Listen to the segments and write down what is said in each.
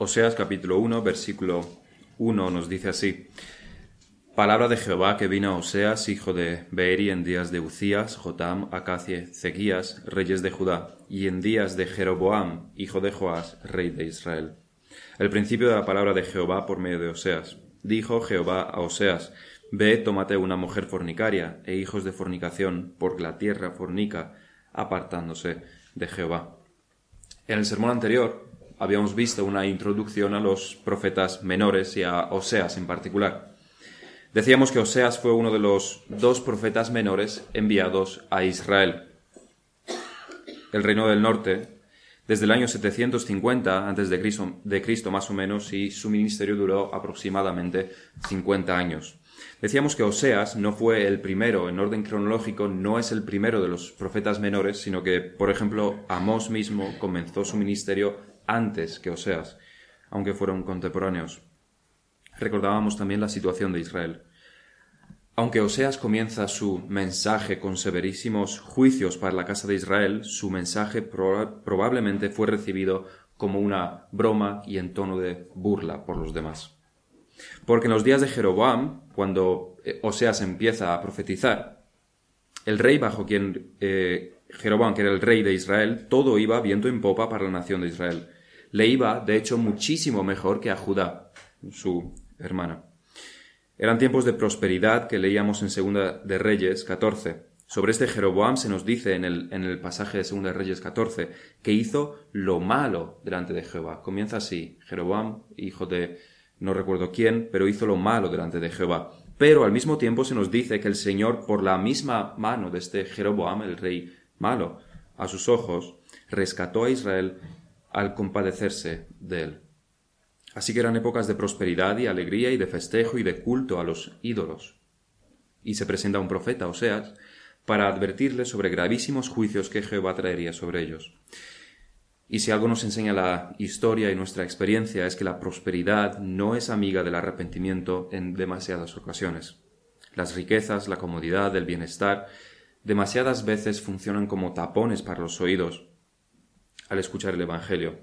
Oseas capítulo 1, versículo 1 nos dice así. Palabra de Jehová que vino a Oseas, hijo de Beeri, en días de Ucías, Jotam, Acacie, Zequías, reyes de Judá, y en días de Jeroboam, hijo de Joás, rey de Israel. El principio de la palabra de Jehová por medio de Oseas. Dijo Jehová a Oseas, Ve, tómate una mujer fornicaria e hijos de fornicación, porque la tierra fornica, apartándose de Jehová. En el sermón anterior habíamos visto una introducción a los profetas menores y a Oseas en particular. Decíamos que Oseas fue uno de los dos profetas menores enviados a Israel. El reino del norte, desde el año 750 antes de Cristo, más o menos, y su ministerio duró aproximadamente 50 años. Decíamos que Oseas no fue el primero, en orden cronológico, no es el primero de los profetas menores, sino que, por ejemplo, Amós mismo comenzó su ministerio antes que Oseas, aunque fueron contemporáneos. Recordábamos también la situación de Israel. Aunque Oseas comienza su mensaje con severísimos juicios para la casa de Israel, su mensaje probablemente fue recibido como una broma y en tono de burla por los demás. Porque en los días de Jeroboam, cuando eh, Oseas empieza a profetizar, el rey bajo quien eh, Jeroboam, que era el rey de Israel, todo iba viento en popa para la nación de Israel le iba, de hecho, muchísimo mejor que a Judá, su hermana. Eran tiempos de prosperidad que leíamos en Segunda de Reyes 14. Sobre este Jeroboam se nos dice en el, en el pasaje de Segunda de Reyes 14 que hizo lo malo delante de Jehová. Comienza así, Jeroboam, hijo de no recuerdo quién, pero hizo lo malo delante de Jehová. Pero al mismo tiempo se nos dice que el Señor, por la misma mano de este Jeroboam, el rey malo, a sus ojos, rescató a Israel al compadecerse de él. Así que eran épocas de prosperidad y alegría y de festejo y de culto a los ídolos. Y se presenta un profeta, Oseas, para advertirles sobre gravísimos juicios que Jehová traería sobre ellos. Y si algo nos enseña la historia y nuestra experiencia es que la prosperidad no es amiga del arrepentimiento en demasiadas ocasiones. Las riquezas, la comodidad, el bienestar, demasiadas veces funcionan como tapones para los oídos al escuchar el Evangelio.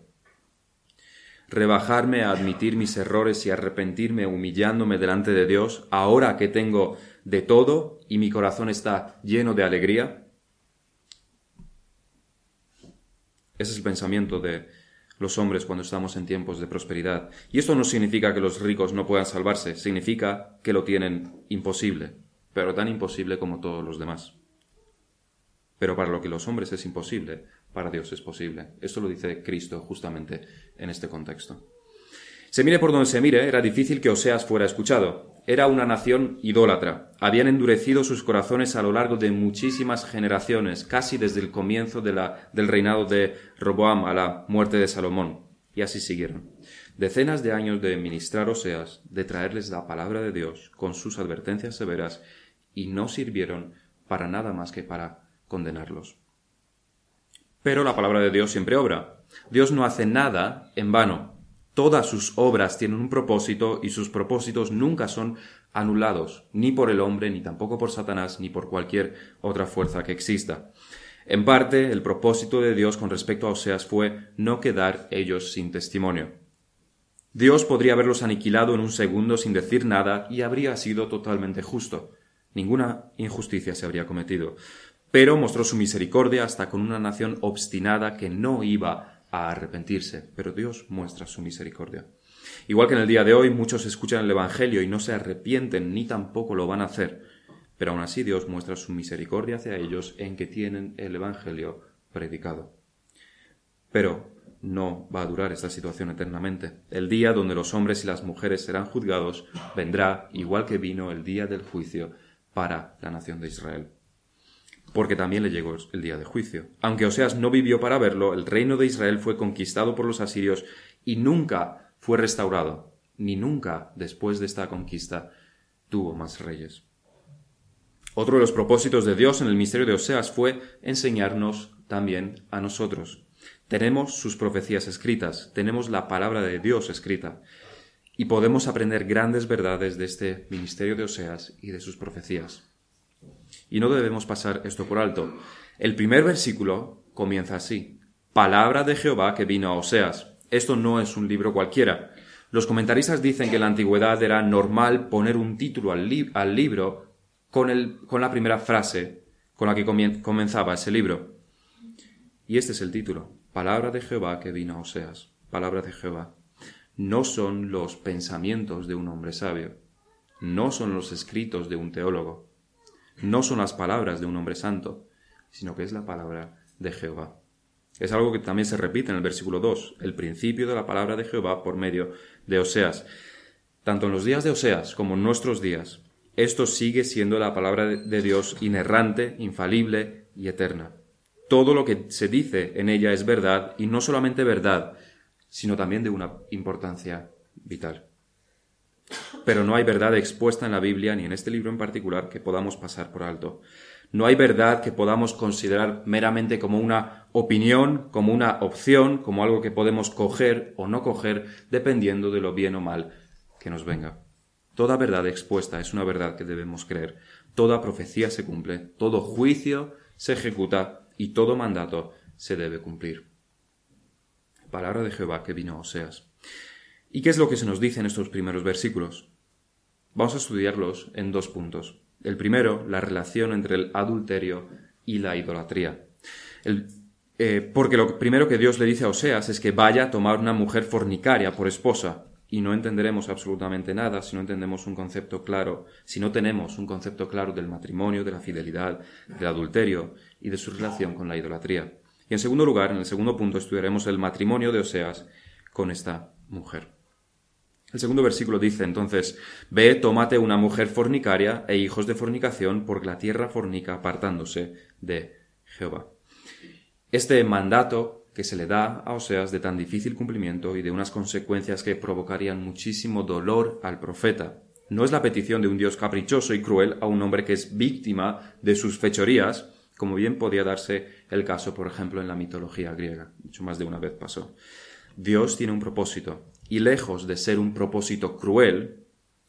Rebajarme a admitir mis errores y arrepentirme humillándome delante de Dios, ahora que tengo de todo y mi corazón está lleno de alegría. Ese es el pensamiento de los hombres cuando estamos en tiempos de prosperidad. Y esto no significa que los ricos no puedan salvarse, significa que lo tienen imposible, pero tan imposible como todos los demás. Pero para lo que los hombres es imposible, para Dios es posible. Esto lo dice Cristo justamente en este contexto. Se mire por donde se mire, era difícil que Oseas fuera escuchado. Era una nación idólatra. Habían endurecido sus corazones a lo largo de muchísimas generaciones, casi desde el comienzo del reinado de Roboam a la muerte de Salomón. Y así siguieron. Decenas de años de ministrar Oseas, de traerles la palabra de Dios con sus advertencias severas, y no sirvieron para nada más que para condenarlos. Pero la palabra de Dios siempre obra. Dios no hace nada en vano. Todas sus obras tienen un propósito y sus propósitos nunca son anulados, ni por el hombre, ni tampoco por Satanás, ni por cualquier otra fuerza que exista. En parte, el propósito de Dios con respecto a Oseas fue no quedar ellos sin testimonio. Dios podría haberlos aniquilado en un segundo sin decir nada y habría sido totalmente justo. Ninguna injusticia se habría cometido pero mostró su misericordia hasta con una nación obstinada que no iba a arrepentirse, pero Dios muestra su misericordia. Igual que en el día de hoy muchos escuchan el Evangelio y no se arrepienten ni tampoco lo van a hacer, pero aún así Dios muestra su misericordia hacia ellos en que tienen el Evangelio predicado. Pero no va a durar esta situación eternamente. El día donde los hombres y las mujeres serán juzgados vendrá igual que vino el día del juicio para la nación de Israel porque también le llegó el día de juicio. Aunque Oseas no vivió para verlo, el reino de Israel fue conquistado por los asirios y nunca fue restaurado, ni nunca después de esta conquista tuvo más reyes. Otro de los propósitos de Dios en el misterio de Oseas fue enseñarnos también a nosotros. Tenemos sus profecías escritas, tenemos la palabra de Dios escrita, y podemos aprender grandes verdades de este ministerio de Oseas y de sus profecías. Y no debemos pasar esto por alto. El primer versículo comienza así. Palabra de Jehová que vino a Oseas. Esto no es un libro cualquiera. Los comentaristas dicen que en la antigüedad era normal poner un título al, libro con, el, con, la primera frase con la que comenzaba ese libro. Y este es el título. Palabra de Jehová que vino a Oseas. Palabra de Jehová. No son los pensamientos de un hombre sabio. No son los escritos de un teólogo. No son las palabras de un hombre santo, sino que es la palabra de Jehová. Es algo que también se repite en el versículo 2, el principio de la palabra de Jehová por medio de Oseas. Tanto en los días de Oseas como en nuestros días, esto sigue siendo la palabra de Dios inerrante, infalible y eterna. Todo lo que se dice en ella es verdad y no solamente verdad, sino también de una importancia vital. Pero no hay verdad expuesta en la Biblia ni en este libro en particular que podamos pasar por alto. No hay verdad que podamos considerar meramente como una opinión, como una opción, como algo que podemos coger o no coger, dependiendo de lo bien o mal que nos venga. Toda verdad expuesta es una verdad que debemos creer. Toda profecía se cumple, todo juicio se ejecuta y todo mandato se debe cumplir. Palabra de Jehová que vino Oseas. ¿Y qué es lo que se nos dice en estos primeros versículos? Vamos a estudiarlos en dos puntos. El primero, la relación entre el adulterio y la idolatría. Eh, porque lo primero que Dios le dice a Oseas es que vaya a tomar una mujer fornicaria por esposa. Y no entenderemos absolutamente nada si no entendemos un concepto claro, si no tenemos un concepto claro del matrimonio, de la fidelidad, del adulterio y de su relación con la idolatría. Y en segundo lugar, en el segundo punto, estudiaremos el matrimonio de Oseas con esta mujer. El segundo versículo dice entonces, Ve, tómate una mujer fornicaria e hijos de fornicación, porque la tierra fornica apartándose de Jehová. Este mandato que se le da a Oseas de tan difícil cumplimiento y de unas consecuencias que provocarían muchísimo dolor al profeta, no es la petición de un Dios caprichoso y cruel a un hombre que es víctima de sus fechorías, como bien podía darse el caso, por ejemplo, en la mitología griega. Mucho más de una vez pasó. Dios tiene un propósito, y lejos de ser un propósito cruel,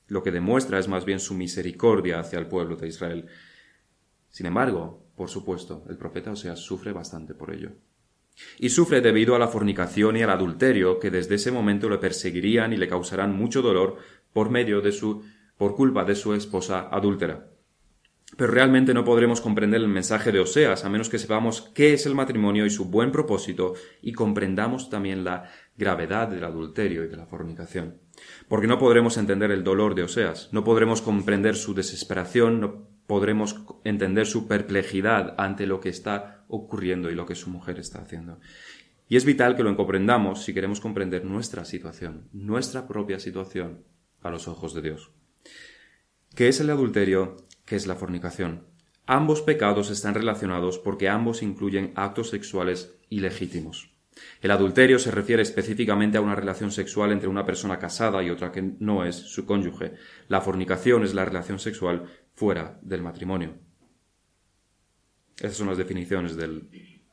lo que demuestra es más bien su misericordia hacia el pueblo de Israel. Sin embargo, por supuesto, el profeta Oseas sufre bastante por ello. Y sufre debido a la fornicación y al adulterio que desde ese momento le perseguirían y le causarán mucho dolor por medio de su por culpa de su esposa adúltera. Pero realmente no podremos comprender el mensaje de Oseas a menos que sepamos qué es el matrimonio y su buen propósito y comprendamos también la gravedad del adulterio y de la fornicación. Porque no podremos entender el dolor de Oseas, no podremos comprender su desesperación, no podremos entender su perplejidad ante lo que está ocurriendo y lo que su mujer está haciendo. Y es vital que lo comprendamos si queremos comprender nuestra situación, nuestra propia situación a los ojos de Dios. ¿Qué es el adulterio que es la fornicación. Ambos pecados están relacionados porque ambos incluyen actos sexuales ilegítimos. El adulterio se refiere específicamente a una relación sexual entre una persona casada y otra que no es su cónyuge. La fornicación es la relación sexual fuera del matrimonio. Esas son las definiciones del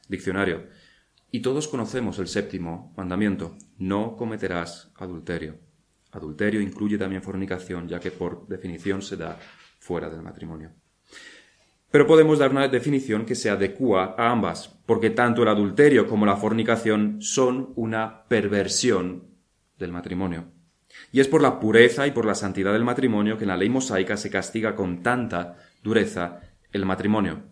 diccionario. Y todos conocemos el séptimo mandamiento, no cometerás adulterio. Adulterio incluye también fornicación, ya que por definición se da fuera del matrimonio. Pero podemos dar una definición que se adecua a ambas, porque tanto el adulterio como la fornicación son una perversión del matrimonio. Y es por la pureza y por la santidad del matrimonio que en la ley mosaica se castiga con tanta dureza el matrimonio.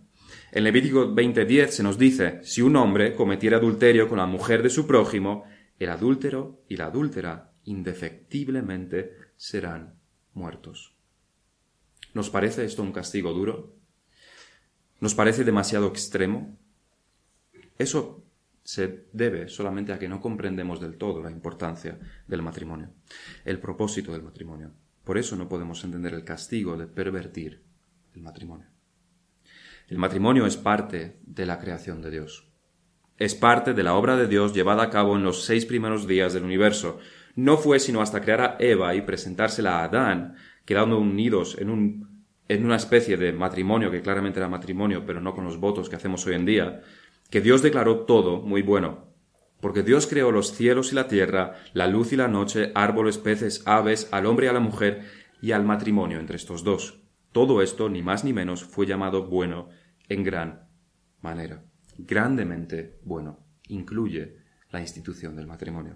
En Levítico 20:10 se nos dice, si un hombre cometiera adulterio con la mujer de su prójimo, el adúltero y la adúltera indefectiblemente serán muertos. ¿Nos parece esto un castigo duro? ¿Nos parece demasiado extremo? Eso se debe solamente a que no comprendemos del todo la importancia del matrimonio, el propósito del matrimonio. Por eso no podemos entender el castigo de pervertir el matrimonio. El matrimonio es parte de la creación de Dios. Es parte de la obra de Dios llevada a cabo en los seis primeros días del universo. No fue sino hasta crear a Eva y presentársela a Adán quedando unidos en, un, en una especie de matrimonio, que claramente era matrimonio, pero no con los votos que hacemos hoy en día, que Dios declaró todo muy bueno. Porque Dios creó los cielos y la tierra, la luz y la noche, árboles, peces, aves, al hombre y a la mujer, y al matrimonio entre estos dos. Todo esto, ni más ni menos, fue llamado bueno en gran manera. Grandemente bueno. Incluye la institución del matrimonio.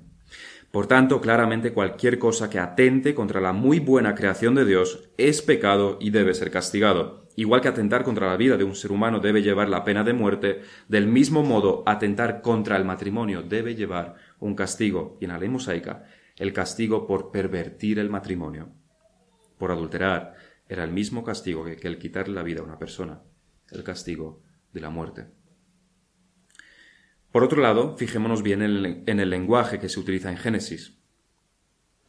Por tanto, claramente cualquier cosa que atente contra la muy buena creación de Dios es pecado y debe ser castigado. Igual que atentar contra la vida de un ser humano debe llevar la pena de muerte, del mismo modo atentar contra el matrimonio debe llevar un castigo, y en la ley mosaica, el castigo por pervertir el matrimonio. Por adulterar era el mismo castigo que el quitarle la vida a una persona, el castigo de la muerte. Por otro lado, fijémonos bien en el, lenguaje que se utiliza en Génesis.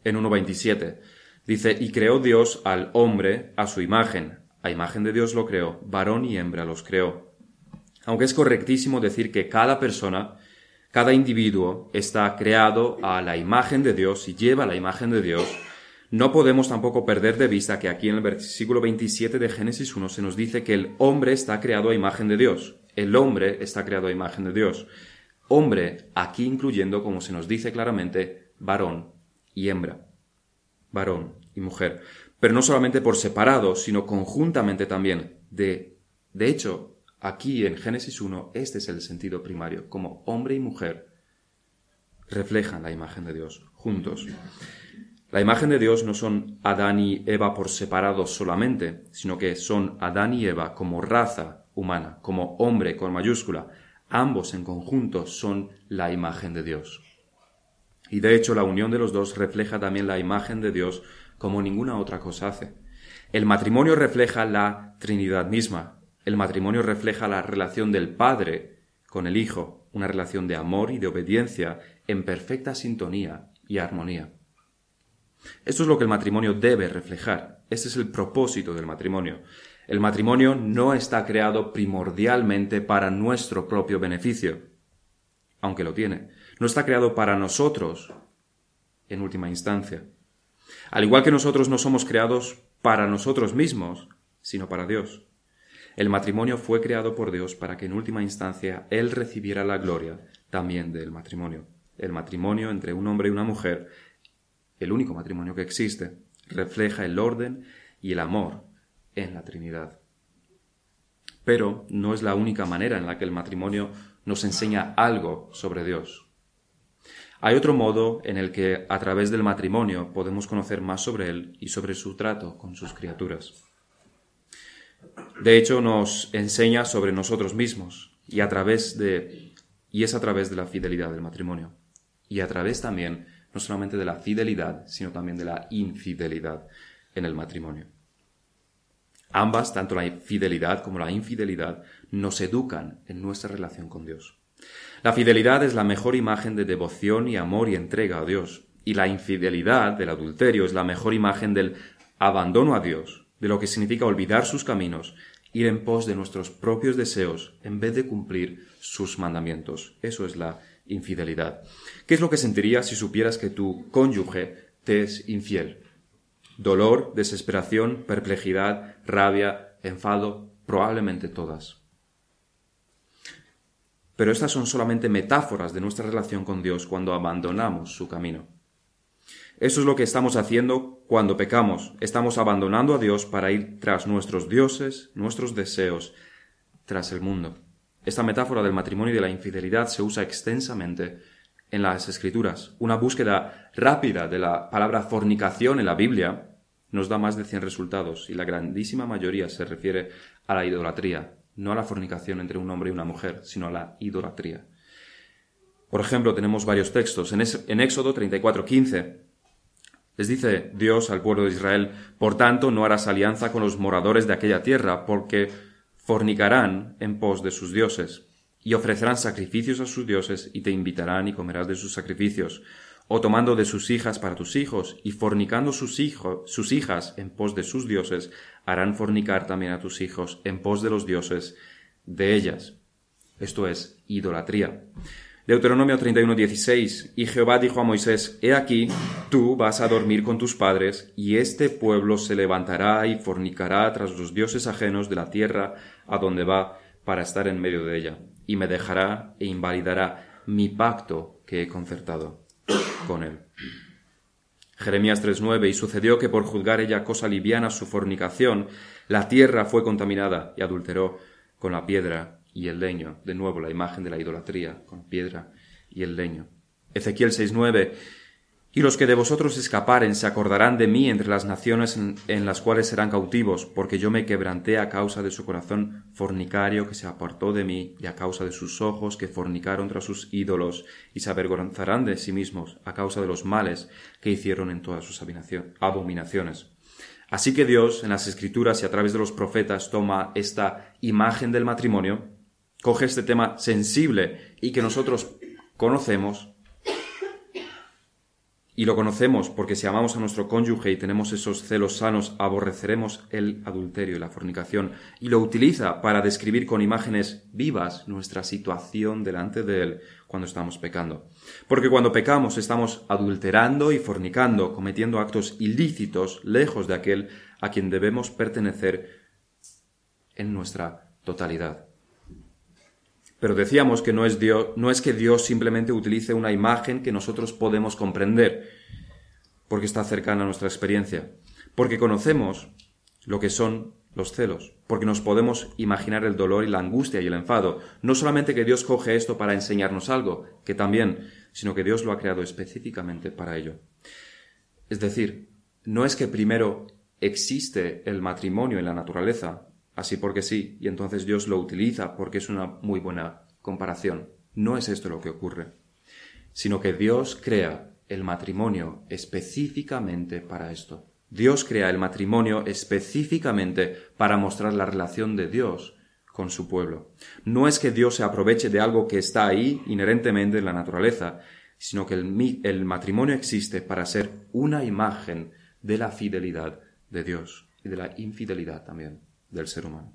En 1.27 dice, y creó Dios al hombre a su imagen, a imagen de Dios lo creó, varón y hembra los creó. Aunque es correctísimo decir que cada persona, cada individuo está creado a la imagen de Dios y lleva la imagen de Dios, no podemos tampoco perder de vista que aquí en el versículo 27 de Génesis 1 se nos dice que el hombre está creado a imagen de Dios. El hombre está creado a imagen de Dios. Hombre, aquí incluyendo, como se nos dice claramente, varón y hembra. Varón y mujer. Pero no solamente por separado, sino conjuntamente también. De, de hecho, aquí en Génesis 1, este es el sentido primario, como hombre y mujer reflejan la imagen de Dios juntos. La imagen de Dios no son Adán y Eva por separado solamente, sino que son Adán y Eva como raza humana, como hombre con mayúscula, Ambos en conjunto son la imagen de Dios. Y de hecho la unión de los dos refleja también la imagen de Dios como ninguna otra cosa hace. El matrimonio refleja la Trinidad misma. El matrimonio refleja la relación del Padre con el Hijo, una relación de amor y de obediencia en perfecta sintonía y armonía. Esto es lo que el matrimonio debe reflejar. Este es el propósito del matrimonio. El matrimonio no está creado primordialmente para nuestro propio beneficio, aunque lo tiene. No está creado para nosotros, en última instancia. Al igual que nosotros no somos creados para nosotros mismos, sino para Dios. El matrimonio fue creado por Dios para que en última instancia Él recibiera la gloria también del matrimonio. El matrimonio entre un hombre y una mujer, el único matrimonio que existe, refleja el orden y el amor en la Trinidad. Pero no es la única manera en la que el matrimonio nos enseña algo sobre Dios. Hay otro modo en el que a través del matrimonio podemos conocer más sobre Él y sobre su trato con sus criaturas. De hecho, nos enseña sobre nosotros mismos y a través de y es a través de la fidelidad del matrimonio y a través también no solamente de la fidelidad, sino también de la infidelidad en el matrimonio. Ambas, tanto la fidelidad como la infidelidad, nos educan en nuestra relación con Dios. La fidelidad es la mejor imagen de devoción y amor y entrega a Dios, y la infidelidad del adulterio es la mejor imagen del abandono a Dios, de lo que significa olvidar sus caminos, ir en pos de nuestros propios deseos en vez de cumplir sus mandamientos. Eso es la infidelidad. ¿Qué es lo que sentirías si supieras que tu cónyuge te es infiel? Dolor, desesperación, perplejidad, rabia, enfado, probablemente todas. Pero estas son solamente metáforas de nuestra relación con Dios cuando abandonamos su camino. Eso es lo que estamos haciendo cuando pecamos. Estamos abandonando a Dios para ir tras nuestros dioses, nuestros deseos, tras el mundo. Esta metáfora del matrimonio y de la infidelidad se usa extensamente en las escrituras. Una búsqueda rápida de la palabra fornicación en la Biblia nos da más de 100 resultados y la grandísima mayoría se refiere a la idolatría, no a la fornicación entre un hombre y una mujer, sino a la idolatría. Por ejemplo, tenemos varios textos. En, en Éxodo 34:15 les dice Dios al pueblo de Israel, por tanto no harás alianza con los moradores de aquella tierra, porque fornicarán en pos de sus dioses y ofrecerán sacrificios a sus dioses y te invitarán y comerás de sus sacrificios, o tomando de sus hijas para tus hijos y fornicando sus, hijos, sus hijas en pos de sus dioses, harán fornicar también a tus hijos en pos de los dioses de ellas. Esto es idolatría. Deuteronomio 31:16 Y Jehová dijo a Moisés, He aquí, tú vas a dormir con tus padres, y este pueblo se levantará y fornicará tras los dioses ajenos de la tierra a donde va para estar en medio de ella y me dejará e invalidará mi pacto que he concertado con él. Jeremías 3:9 Y sucedió que por juzgar ella cosa liviana su fornicación, la tierra fue contaminada y adulteró con la piedra y el leño. De nuevo la imagen de la idolatría, con piedra y el leño. Ezequiel 6.9 y los que de vosotros escaparen se acordarán de mí entre las naciones en, las cuales serán cautivos, porque yo me quebranté a causa de su corazón fornicario que se apartó de mí, y a causa de sus ojos que fornicaron tras sus ídolos, y se avergonzarán de sí mismos a causa de los males que hicieron en todas sus abominaciones. Así que Dios, en las Escrituras y a través de los profetas, toma esta imagen del matrimonio, coge este tema sensible y que nosotros conocemos, y lo conocemos porque si amamos a nuestro cónyuge y tenemos esos celos sanos, aborreceremos el adulterio y la fornicación. Y lo utiliza para describir con imágenes vivas nuestra situación delante de Él cuando estamos pecando. Porque cuando pecamos estamos adulterando y fornicando, cometiendo actos ilícitos lejos de aquel a quien debemos pertenecer en nuestra totalidad. Pero decíamos que no es, Dios, no es que Dios simplemente utilice una imagen que nosotros podemos comprender, porque está cercana a nuestra experiencia, porque conocemos lo que son los celos, porque nos podemos imaginar el dolor y la angustia y el enfado. No solamente que Dios coge esto para enseñarnos algo, que también, sino que Dios lo ha creado específicamente para ello. Es decir, no es que primero existe el matrimonio en la naturaleza, así porque sí, y entonces Dios lo utiliza porque es una muy buena comparación. No es esto lo que ocurre, sino que Dios crea el matrimonio específicamente para esto. Dios crea el matrimonio específicamente para mostrar la relación de Dios con su pueblo. No es que Dios se aproveche de algo que está ahí inherentemente en la naturaleza, sino que el, el matrimonio existe para ser una imagen de la fidelidad de Dios y de la infidelidad también del ser humano.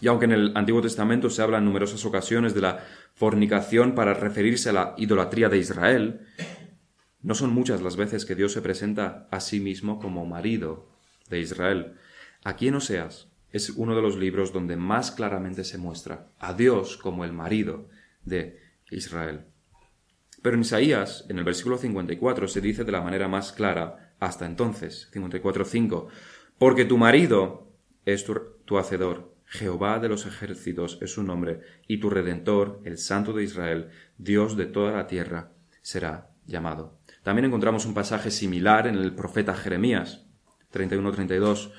Y aunque en el Antiguo Testamento se habla en numerosas ocasiones de la fornicación para referirse a la idolatría de Israel, no son muchas las veces que Dios se presenta a sí mismo como marido de Israel. Aquí en Oseas es uno de los libros donde más claramente se muestra a Dios como el marido de Israel. Pero en Isaías, en el versículo 54, se dice de la manera más clara hasta entonces, 54.5, porque tu marido es tu, hacedor, Jehová de los ejércitos es su nombre, y tu redentor, el Santo de Israel, Dios de toda la tierra, será llamado. También encontramos un pasaje similar en el profeta Jeremías, 31-32.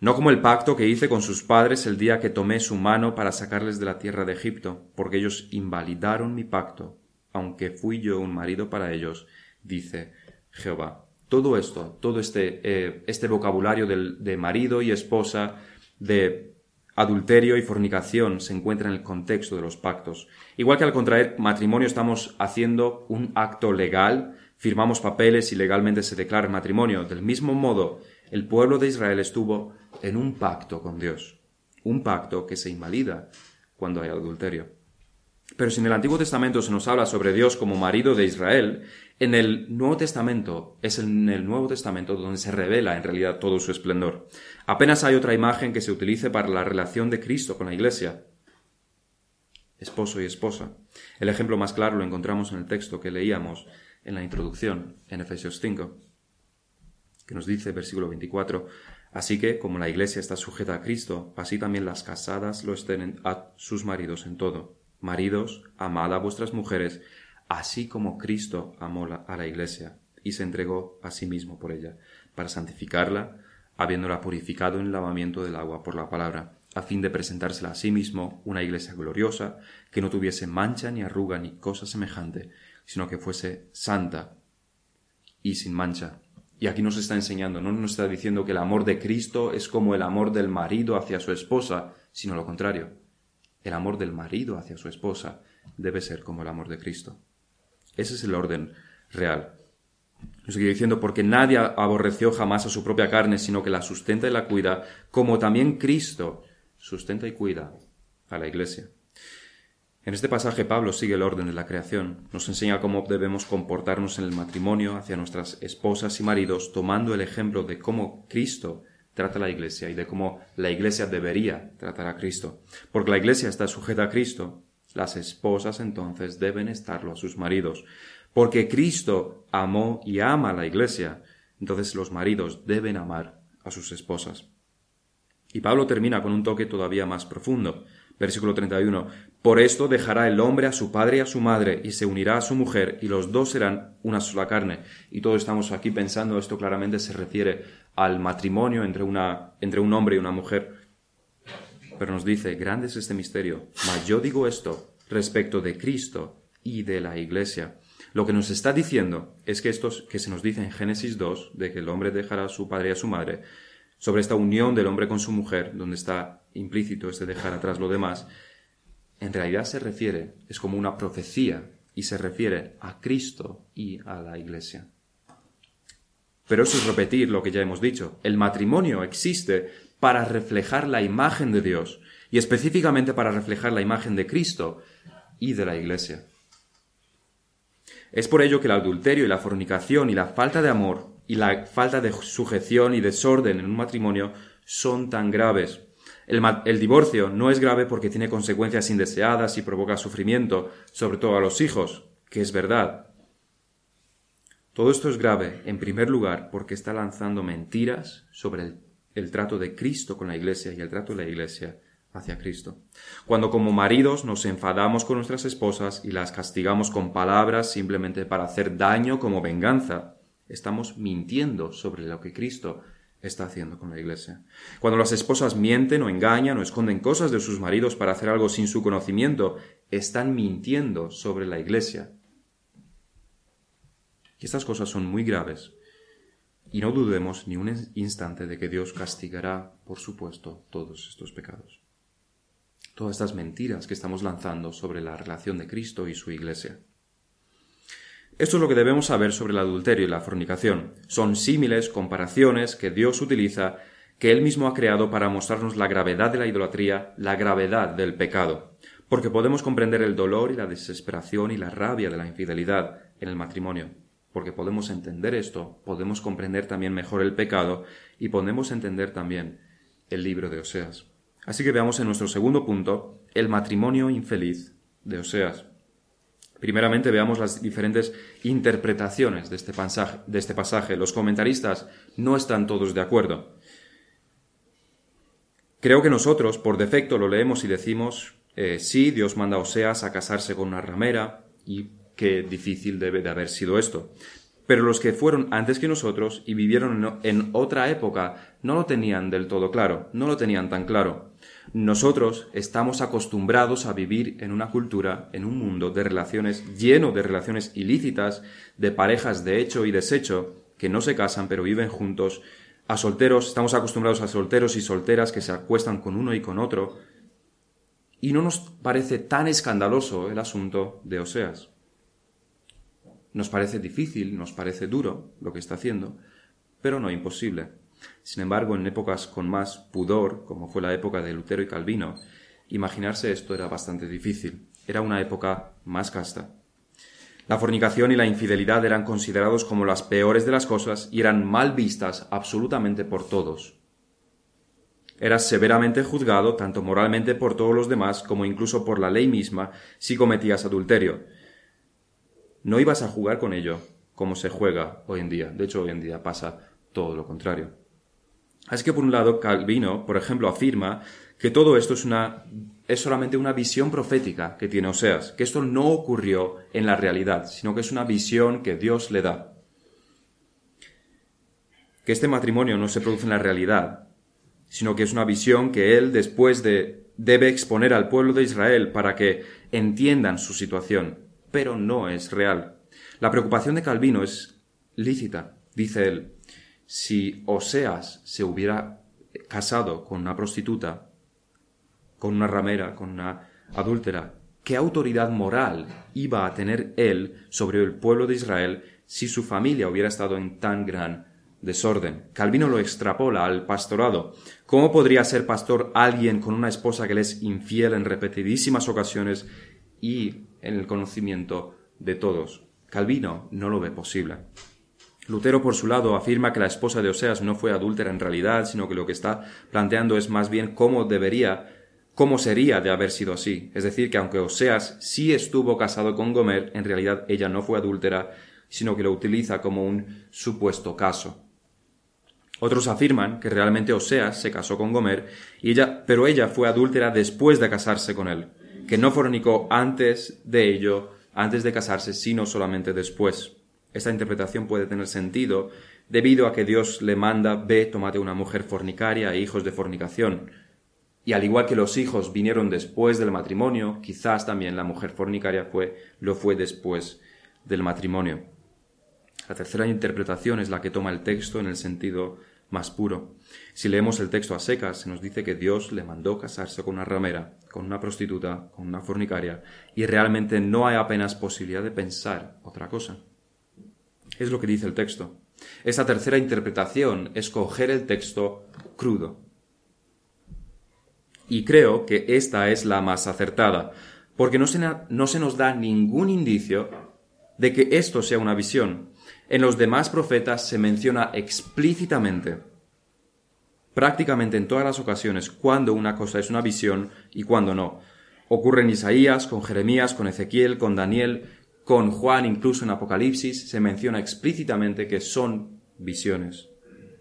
No como el pacto que hice con sus padres el día que tomé su mano para sacarles de la tierra de Egipto, porque ellos invalidaron mi pacto, aunque fui yo un marido para ellos, dice Jehová. Todo esto, todo este, eh, este vocabulario de marido y esposa, de adulterio y fornicación se encuentra en el contexto de los pactos. Igual que al contraer matrimonio estamos haciendo un acto legal, firmamos papeles y legalmente se declara matrimonio. Del mismo modo, el pueblo de Israel estuvo en un pacto con Dios, un pacto que se invalida cuando hay adulterio. Pero si en el Antiguo Testamento se nos habla sobre Dios como marido de Israel, en el Nuevo Testamento es en el Nuevo Testamento donde se revela en realidad todo su esplendor. Apenas hay otra imagen que se utilice para la relación de Cristo con la Iglesia. Esposo y esposa. El ejemplo más claro lo encontramos en el texto que leíamos en la introducción, en Efesios 5, que nos dice, versículo 24, Así que, como la Iglesia está sujeta a Cristo, así también las casadas lo estén a sus maridos en todo. Maridos, amad a vuestras mujeres, así como Cristo amó a la Iglesia y se entregó a sí mismo por ella, para santificarla, habiéndola purificado en el lavamiento del agua por la palabra, a fin de presentársela a sí mismo una iglesia gloriosa, que no tuviese mancha ni arruga ni cosa semejante, sino que fuese santa y sin mancha. Y aquí nos está enseñando, no nos está diciendo que el amor de Cristo es como el amor del marido hacia su esposa, sino lo contrario. El amor del marido hacia su esposa debe ser como el amor de Cristo. Ese es el orden real. Nos sigue diciendo, porque nadie aborreció jamás a su propia carne, sino que la sustenta y la cuida, como también Cristo sustenta y cuida a la Iglesia. En este pasaje Pablo sigue el orden de la creación, nos enseña cómo debemos comportarnos en el matrimonio hacia nuestras esposas y maridos, tomando el ejemplo de cómo Cristo trata a la Iglesia y de cómo la Iglesia debería tratar a Cristo. Porque la Iglesia está sujeta a Cristo, las esposas entonces deben estarlo a sus maridos, porque Cristo amó y ama a la iglesia, entonces los maridos deben amar a sus esposas. Y Pablo termina con un toque todavía más profundo. Versículo 31. Por esto dejará el hombre a su padre y a su madre y se unirá a su mujer y los dos serán una sola carne. Y todos estamos aquí pensando, esto claramente se refiere al matrimonio entre, una, entre un hombre y una mujer. Pero nos dice, grande es este misterio. Mas yo digo esto respecto de Cristo y de la Iglesia. Lo que nos está diciendo es que estos que se nos dice en Génesis 2, de que el hombre dejará a su padre y a su madre, sobre esta unión del hombre con su mujer, donde está implícito este dejar atrás lo demás, en realidad se refiere, es como una profecía, y se refiere a Cristo y a la Iglesia. Pero eso es repetir lo que ya hemos dicho. El matrimonio existe para reflejar la imagen de Dios, y específicamente para reflejar la imagen de Cristo y de la Iglesia. Es por ello que el adulterio y la fornicación y la falta de amor y la falta de sujeción y desorden en un matrimonio son tan graves el, divorcio no es grave porque tiene consecuencias indeseadas y provoca sufrimiento, sobre todo a los hijos, que es verdad. Todo esto es grave, en primer lugar, porque está lanzando mentiras sobre el, el trato de Cristo con la Iglesia y el trato de la Iglesia hacia Cristo. Cuando como maridos nos enfadamos con nuestras esposas y las castigamos con palabras simplemente para hacer daño como venganza, estamos mintiendo sobre lo que Cristo está haciendo con la iglesia. Cuando las esposas mienten o engañan o esconden cosas de sus maridos para hacer algo sin su conocimiento, están mintiendo sobre la iglesia. Y estas cosas son muy graves. Y no dudemos ni un instante de que Dios castigará, por supuesto, todos estos pecados. Todas estas mentiras que estamos lanzando sobre la relación de Cristo y su iglesia. Esto es lo que debemos saber sobre el adulterio y la fornicación. Son símiles, comparaciones que Dios utiliza, que Él mismo ha creado para mostrarnos la gravedad de la idolatría, la gravedad del pecado, porque podemos comprender el dolor y la desesperación y la rabia de la infidelidad en el matrimonio. Porque podemos entender esto, podemos comprender también mejor el pecado y podemos entender también el libro de Oseas. Así que veamos en nuestro segundo punto el matrimonio infeliz de Oseas. Primeramente veamos las diferentes interpretaciones de este, pasaje, de este pasaje. Los comentaristas no están todos de acuerdo. Creo que nosotros, por defecto, lo leemos y decimos, eh, sí, Dios manda a Oseas a casarse con una ramera, y qué difícil debe de haber sido esto. Pero los que fueron antes que nosotros y vivieron en otra época no lo tenían del todo claro, no lo tenían tan claro. Nosotros estamos acostumbrados a vivir en una cultura, en un mundo de relaciones lleno de relaciones ilícitas, de parejas de hecho y desecho, que no se casan pero viven juntos, a solteros, estamos acostumbrados a solteros y solteras que se acuestan con uno y con otro, y no nos parece tan escandaloso el asunto de Oseas. Nos parece difícil, nos parece duro lo que está haciendo, pero no imposible. Sin embargo, en épocas con más pudor, como fue la época de Lutero y Calvino, imaginarse esto era bastante difícil. Era una época más casta. La fornicación y la infidelidad eran considerados como las peores de las cosas y eran mal vistas absolutamente por todos. Eras severamente juzgado tanto moralmente por todos los demás como incluso por la ley misma si cometías adulterio. No ibas a jugar con ello como se juega hoy en día. De hecho, hoy en día pasa todo lo contrario. Así que por un lado, Calvino, por ejemplo, afirma que todo esto es, una, es solamente una visión profética que tiene Oseas, que esto no ocurrió en la realidad, sino que es una visión que Dios le da. Que este matrimonio no se produce en la realidad, sino que es una visión que él después de debe exponer al pueblo de Israel para que entiendan su situación, pero no es real. La preocupación de Calvino es lícita, dice él, si Oseas se hubiera casado con una prostituta, con una ramera, con una adúltera, ¿qué autoridad moral iba a tener él sobre el pueblo de Israel si su familia hubiera estado en tan gran desorden? Calvino lo extrapola al pastorado. ¿Cómo podría ser pastor alguien con una esposa que le es infiel en repetidísimas ocasiones y en el conocimiento de todos? Calvino no lo ve posible. Lutero, por su lado, afirma que la esposa de Oseas no fue adúltera en realidad, sino que lo que está planteando es más bien cómo debería, cómo sería de haber sido así. Es decir, que aunque Oseas sí estuvo casado con Gomer, en realidad ella no fue adúltera, sino que lo utiliza como un supuesto caso. Otros afirman que realmente Oseas se casó con Gomer, y ella, pero ella fue adúltera después de casarse con él, que no fornicó antes de ello, antes de casarse, sino solamente después. Esta interpretación puede tener sentido debido a que Dios le manda, ve, tomate una mujer fornicaria e hijos de fornicación. Y al igual que los hijos vinieron después del matrimonio, quizás también la mujer fornicaria fue, lo fue después del matrimonio. La tercera interpretación es la que toma el texto en el sentido más puro. Si leemos el texto a secas, se nos dice que Dios le mandó casarse con una ramera, con una prostituta, con una fornicaria, y realmente no hay apenas posibilidad de pensar otra cosa. Es lo que dice el texto. Esta tercera interpretación es coger el texto crudo. Y creo que esta es la más acertada, porque no se, no se nos da ningún indicio de que esto sea una visión, en los demás profetas se menciona explícitamente, prácticamente en todas las ocasiones, cuando una cosa es una visión y cuando no. Ocurre en Isaías, con Jeremías, con Ezequiel, con Daniel, con Juan, incluso en Apocalipsis, se menciona explícitamente que son visiones.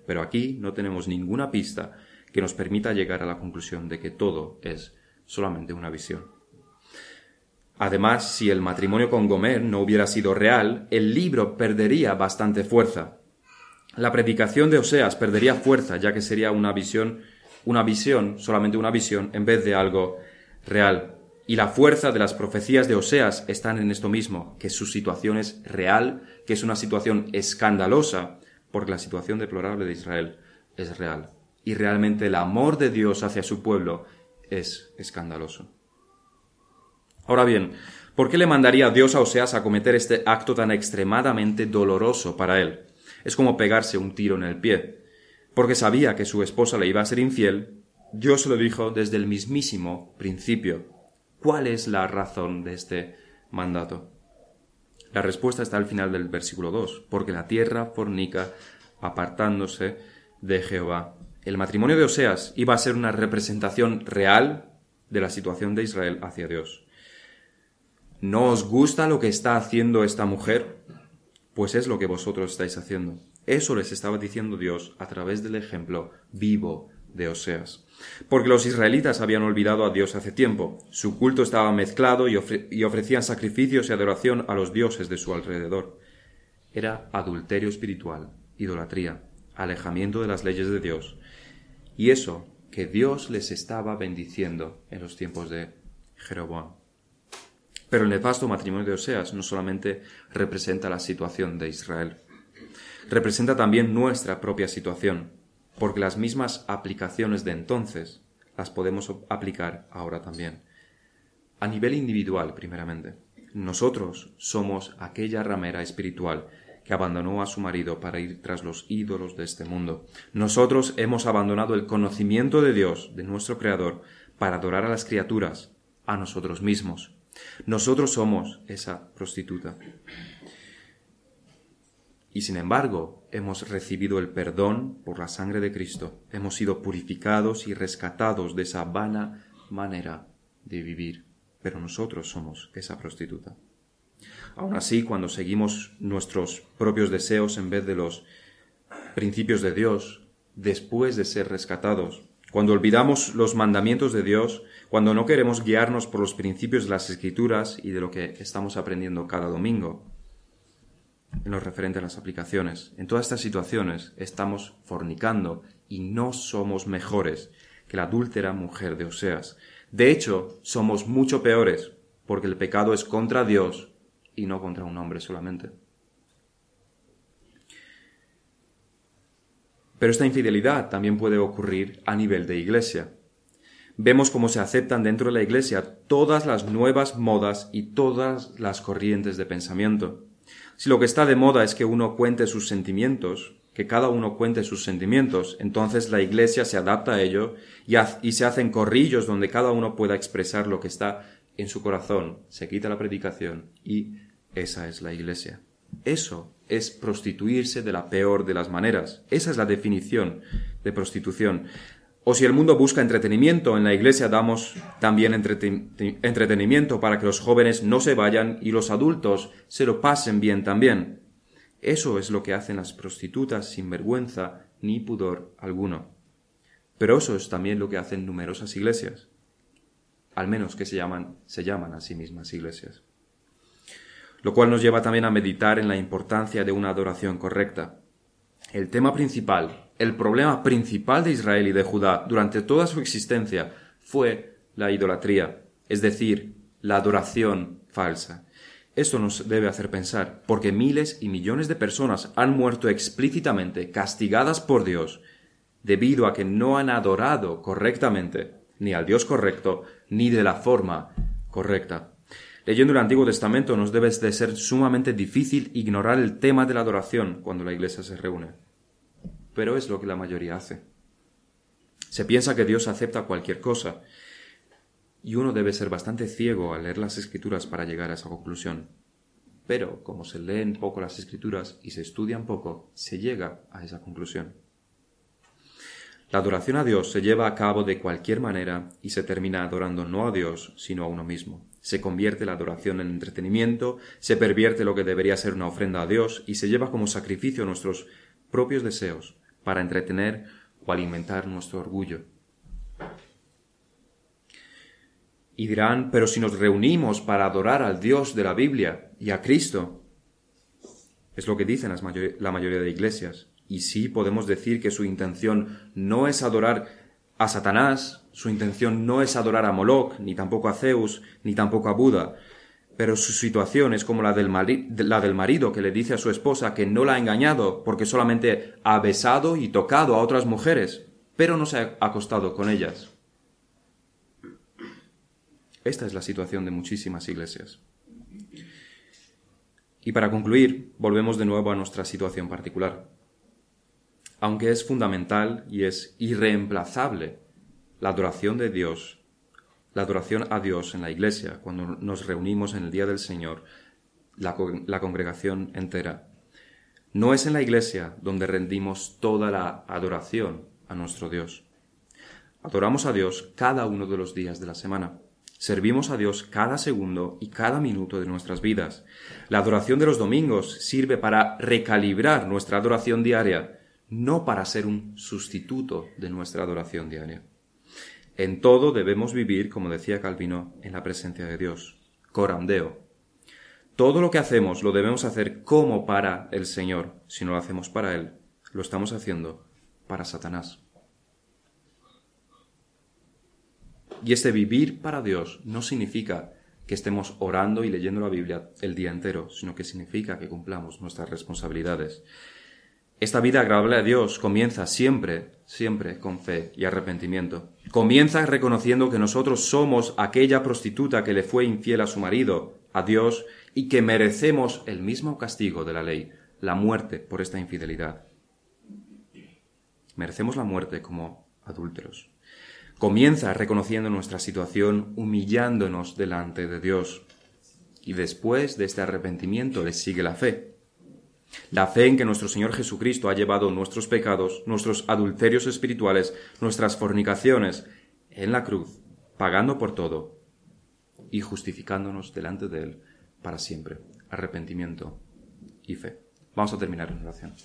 Pero aquí no tenemos ninguna pista que nos permita llegar a la conclusión de que todo es solamente una visión. Además, si el matrimonio con Gomer no hubiera sido real, el libro perdería bastante fuerza. La predicación de Oseas perdería fuerza, ya que sería una visión, una visión, solamente una visión, en vez de algo real. Y la fuerza de las profecías de Oseas están en esto mismo, que su situación es real, que es una situación escandalosa, porque la situación deplorable de Israel es real. Y realmente el amor de Dios hacia su pueblo es escandaloso. Ahora bien, ¿por qué le mandaría Dios a Oseas a cometer este acto tan extremadamente doloroso para él? Es como pegarse un tiro en el pie. Porque sabía que su esposa le iba a ser infiel, Dios lo dijo desde el mismísimo principio. ¿Cuál es la razón de este mandato? La respuesta está al final del versículo 2, porque la tierra fornica apartándose de Jehová. El matrimonio de Oseas iba a ser una representación real de la situación de Israel hacia Dios. ¿No os gusta lo que está haciendo esta mujer? Pues es lo que vosotros estáis haciendo. Eso les estaba diciendo Dios a través del ejemplo vivo de Oseas. Porque los israelitas habían olvidado a Dios hace tiempo. Su culto estaba mezclado y, ofrecían sacrificios y adoración a los dioses de su alrededor. Era adulterio espiritual, idolatría, alejamiento de las leyes de Dios. Y eso que Dios les estaba bendiciendo en los tiempos de Jeroboam. Pero el nefasto matrimonio de Oseas no solamente representa la situación de Israel, representa también nuestra propia situación, porque las mismas aplicaciones de entonces las podemos aplicar ahora también. A nivel individual, primeramente. Nosotros somos aquella ramera espiritual que abandonó a su marido para ir tras los ídolos de este mundo. Nosotros hemos abandonado el conocimiento de Dios, de nuestro Creador, para adorar a las criaturas, a nosotros mismos. Nosotros somos esa prostituta. Y sin embargo, hemos recibido el perdón por la sangre de Cristo. Hemos sido purificados y rescatados de esa vana manera de vivir. Pero nosotros somos esa prostituta. Aun así, cuando seguimos nuestros propios deseos en vez de los principios de Dios, después de ser rescatados, cuando olvidamos los mandamientos de Dios, cuando no queremos guiarnos por los principios de las escrituras y de lo que estamos aprendiendo cada domingo, en lo referente a las aplicaciones. En todas estas situaciones estamos fornicando y no somos mejores que la adúltera mujer de Oseas. De hecho, somos mucho peores, porque el pecado es contra Dios y no contra un hombre solamente. Pero esta infidelidad también puede ocurrir a nivel de iglesia. Vemos cómo se aceptan dentro de la iglesia todas las nuevas modas y todas las corrientes de pensamiento. Si lo que está de moda es que uno cuente sus sentimientos, que cada uno cuente sus sentimientos, entonces la iglesia se adapta a ello y, y se hacen corrillos donde cada uno pueda expresar lo que está en su corazón, se quita la predicación y esa es la iglesia. Eso es prostituirse de la peor de las maneras. Esa es la definición de prostitución. O si el mundo busca entretenimiento, en la iglesia damos también entretenimiento para que los jóvenes no se vayan y los adultos se lo pasen bien también. Eso es lo que hacen las prostitutas sin vergüenza ni pudor alguno. Pero eso es también lo que hacen numerosas iglesias, al menos que se llaman, se llaman a sí mismas iglesias. Lo cual nos lleva también a meditar en la importancia de una adoración correcta. El tema principal, el problema principal de Israel y de Judá durante toda su existencia fue la idolatría, es decir, la adoración falsa. Esto nos debe hacer pensar, porque miles y millones de personas han muerto explícitamente, castigadas por Dios, debido a que no han adorado correctamente, ni al Dios correcto, ni de la forma correcta. Leyendo el Antiguo Testamento nos debe de ser sumamente difícil ignorar el tema de la adoración cuando la iglesia se reúne. Pero es lo que la mayoría hace. Se piensa que Dios acepta cualquier cosa, y uno debe ser bastante ciego al leer las escrituras para llegar a esa conclusión. Pero como se leen poco las escrituras y se estudian poco, se llega a esa conclusión. La adoración a Dios se lleva a cabo de cualquier manera y se termina adorando no a Dios, sino a uno mismo. Se convierte la adoración en entretenimiento, se pervierte lo que debería ser una ofrenda a Dios y se lleva como sacrificio nuestros propios deseos para entretener o alimentar nuestro orgullo. Y dirán, pero si nos reunimos para adorar al Dios de la Biblia y a Cristo, es lo que dicen la mayoría de iglesias. Y sí podemos decir que su intención no es adorar a Satanás, su intención no es adorar a Moloch, ni tampoco a Zeus, ni tampoco a Buda, pero su situación es como la del, marido que le dice a su esposa que no la ha engañado porque solamente ha besado y tocado a otras mujeres, pero no se ha acostado con ellas. Esta es la situación de muchísimas iglesias. Y para concluir, volvemos de nuevo a nuestra situación particular. Aunque es fundamental y es irreemplazable la adoración de Dios, la adoración a Dios en la iglesia, cuando nos reunimos en el día del Señor, la, congregación entera, no es en la iglesia donde rendimos toda la adoración a nuestro Dios. Adoramos a Dios cada uno de los días de la semana. Servimos a Dios cada segundo y cada minuto de nuestras vidas. La adoración de los domingos sirve para recalibrar nuestra adoración diaria, no para ser un sustituto de nuestra adoración diaria. En todo debemos vivir, como decía Calvino, en la presencia de Dios. Corandeo. Todo lo que hacemos lo debemos hacer como para el Señor. Si no lo hacemos para Él, lo estamos haciendo para Satanás. Y este vivir para Dios no significa que estemos orando y leyendo la Biblia el día entero, sino que significa que cumplamos nuestras responsabilidades. Esta vida agradable a Dios comienza siempre, siempre con fe y arrepentimiento. Comienza reconociendo que nosotros somos aquella prostituta que le fue infiel a su marido, a Dios, y que merecemos el mismo castigo de la ley, la muerte por esta infidelidad. Merecemos la muerte como adúlteros. Comienza reconociendo nuestra situación, humillándonos delante de Dios. Y después de este arrepentimiento le sigue la fe. La fe en que nuestro Señor Jesucristo ha llevado nuestros pecados, nuestros adulterios espirituales, nuestras fornicaciones en la cruz, pagando por todo y justificándonos delante de Él para siempre. Arrepentimiento y fe. Vamos a terminar en oración.